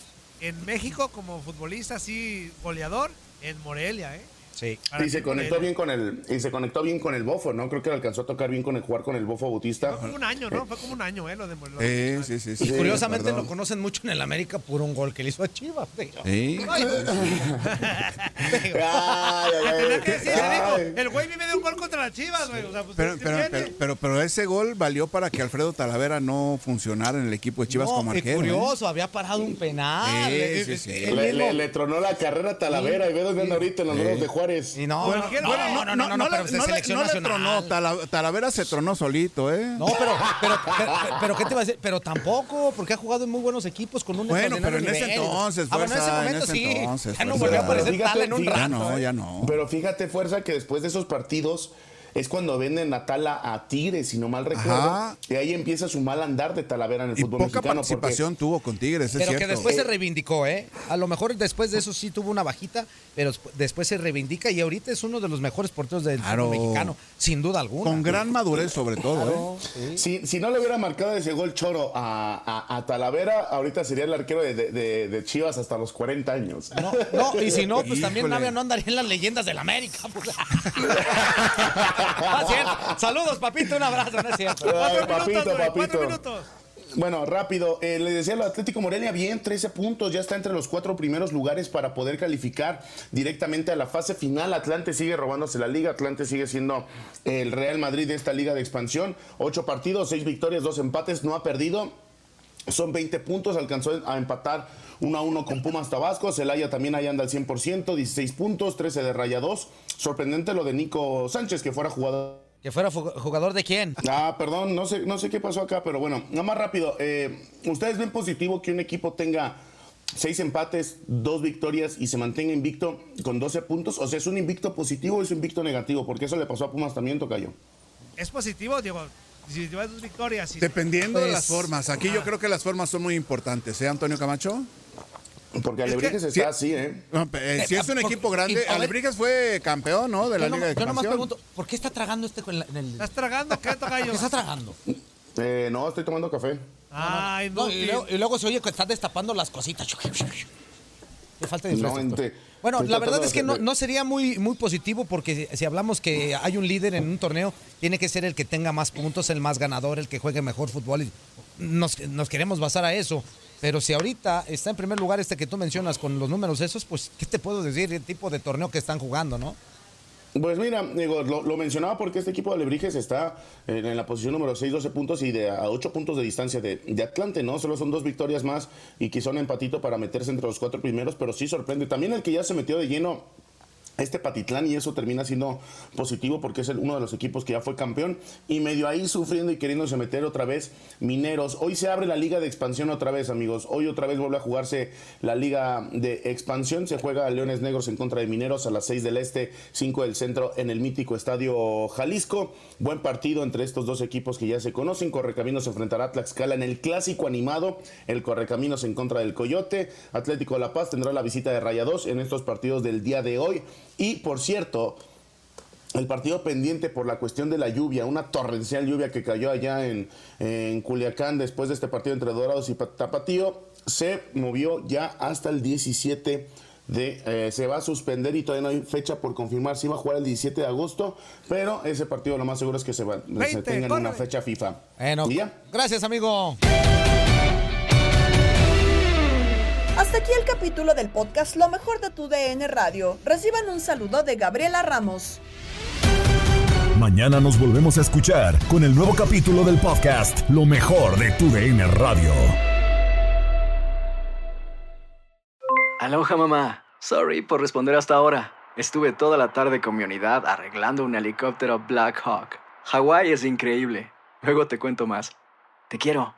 en México como futbolista así goleador en Morelia, ¿eh? Sí. Y se conectó bien con el y se conectó bien con el Bofo, ¿no? Creo que le alcanzó a tocar bien con el jugar con el Bofo Bautista. Fue como un año, ¿no? Fue como un año, ¿eh? Lo de lo Sí, sí, sí. Y curiosamente perdón. lo conocen mucho en el América por un gol que le hizo a Chivas. digo. Sí. Ay, Ay, Tenía que decir, le dijo, el güey vive de un gol contra las chivas, güey. O sea, pues, Pero, ¿sí pero, pero, pero, pero ese gol valió para que Alfredo Talavera no funcionara en el equipo de Chivas No, como arquero. ¿eh? curioso, había parado un penal. Sí, Eh, sí, eh, sí. él Le, le- le tronó la carrera a Talavera y ve dónde anda ahorita en los de Juárez. Y no, Bueno, no, bueno, no, no, no, no, le- pero le- selección no tronó, Tala- Talavera se tronó solito, ¿eh? No, pero, pero, pero, pero, ¿qué te iba a decir? Pero tampoco, porque ha jugado en muy buenos equipos con un Bueno, pero en ese nivel. entonces, Ah, bueno, en ese fuerza, en momento ese sí. entonces, ya no fuerza. volvió a aparecer Tala en un rato. Ya no, ¿eh? ya no. Pero fíjate, Fuerza, que después de esos partidos es cuando venden a Tala a Tigres, si no mal recuerdo. Ajá. Y ahí empieza su mal andar de Talavera en el Y fútbol poca mexicano. porque- participación tuvo con Tigres, es Pero cierto. que después Eh, se reivindicó, ¿eh? A lo mejor después de eso sí tuvo una bajita, pero desp- después se reivindica y ahorita es uno de los mejores porteros del Claro. fútbol mexicano, sin duda alguna. Con gran madurez sobre todo, ¿eh? Si, si no le hubiera marcado ese gol choro a, a- a Talavera, ahorita sería el arquero de, de- de- de Chivas hasta los 40 años. No, no, y si no, pues también. Navia no andaría en las leyendas del América. pues. Ah, cierto. Saludos, papito, un abrazo, no es cierto. Ay, Cuatro papito, minutos, güey, papito. cuatro minutos. Bueno, rápido. Eh, le decía al Atlético Morelia, bien, 13 puntos. Ya está entre los cuatro primeros lugares para poder calificar directamente a la fase final. Atlante sigue robándose la liga. Atlante sigue siendo el Real Madrid de esta liga de expansión. Ocho partidos, seis victorias, dos empates. No ha perdido. Son 20 puntos, alcanzó a empatar 1 a 1 con Pumas Tabasco. Celaya también ahí anda al 100%, 16 puntos, 13 de raya 2. Sorprendente lo de Nico Sánchez, que fuera jugador. ¿Que fuera fu- jugador de quién? Ah, perdón, no sé, no sé qué pasó acá, pero bueno, nada más rápido. eh, ¿Ustedes ven positivo que un equipo tenga seis empates, dos victorias y se mantenga invicto con 12 puntos? O sea, ¿es un invicto positivo o es un invicto negativo? Porque eso le pasó a Pumas también, Tocayo. Es positivo, digo. Si llevas dos victorias. y- Dependiendo de las formas. Aquí yo creo que las formas son muy importantes, ¿eh, Antonio Camacho? Porque Alebrijes que- está sí. así, ¿eh? No, eh, si es un Por- equipo y, grande, Alebrijes fue campeón, ¿no? De la Yo, no- Liga de yo nomás pregunto, ¿por qué está tragando este con la- en el... ¿Estás tragando qué, está tragando? Eh, no, estoy tomando café. Ay, no. No, y, luego, y luego se oye que está destapando las cositas. Qué falta de No, ente- Bueno, la verdad es que no, no sería muy, muy positivo porque si hablamos que hay un líder en un torneo, tiene que ser el que tenga más puntos, el más ganador, el que juegue mejor fútbol. Y nos, nos queremos basar a eso. Pero si ahorita está en primer lugar este que tú mencionas con los números esos, pues, ¿qué te puedo decir? El tipo de torneo que están jugando, ¿no? Pues mira, digo, lo, mencionaba porque este equipo de Alebrijes está en, en la posición número 6, 12 puntos y de, a 8 puntos de distancia de, de Atlante, ¿no? Solo son dos victorias más y quizá un empatito para meterse entre los cuatro primeros, pero sí sorprende. También el que ya se metió de lleno este Patitlán y eso termina siendo positivo porque es el- uno de los equipos que ya fue campeón y medio ahí sufriendo y queriéndose meter otra vez Mineros. Hoy se abre la liga de expansión otra vez amigos, hoy otra vez vuelve a jugarse la liga de expansión, se juega Leones Negros en contra de Mineros a las 6 del este, 5 del centro en el mítico estadio Jalisco. Buen partido entre estos dos equipos que ya se conocen, Correcaminos se enfrentará a Tlaxcala en el clásico animado, el Correcaminos en contra del Coyote, Atlético de La Paz tendrá la visita de Rayados en estos partidos del día de hoy. Y por cierto, el partido pendiente por la cuestión de la lluvia, una torrencial lluvia que cayó allá en, en Culiacán después de este partido entre Dorados y Pa- Tapatío, se movió ya hasta el 17 de... eh, se va a suspender y todavía no hay fecha por confirmar si va a jugar el 17 de agosto, pero ese partido lo más seguro es que se, va, se 20, tenga en una fecha FIFA. Bueno, ¿Y ya? gracias, amigo. Hasta aquí el capítulo del podcast Lo mejor de tu DN Radio. Reciban un saludo de Gabriela Ramos. Mañana nos volvemos a escuchar con el nuevo capítulo del podcast Lo mejor de tu DN Radio. Aloha mamá. Sorry por responder hasta ahora. Estuve toda la tarde con mi unidad arreglando un helicóptero Black Hawk. Hawái es increíble. Luego te cuento más. Te quiero.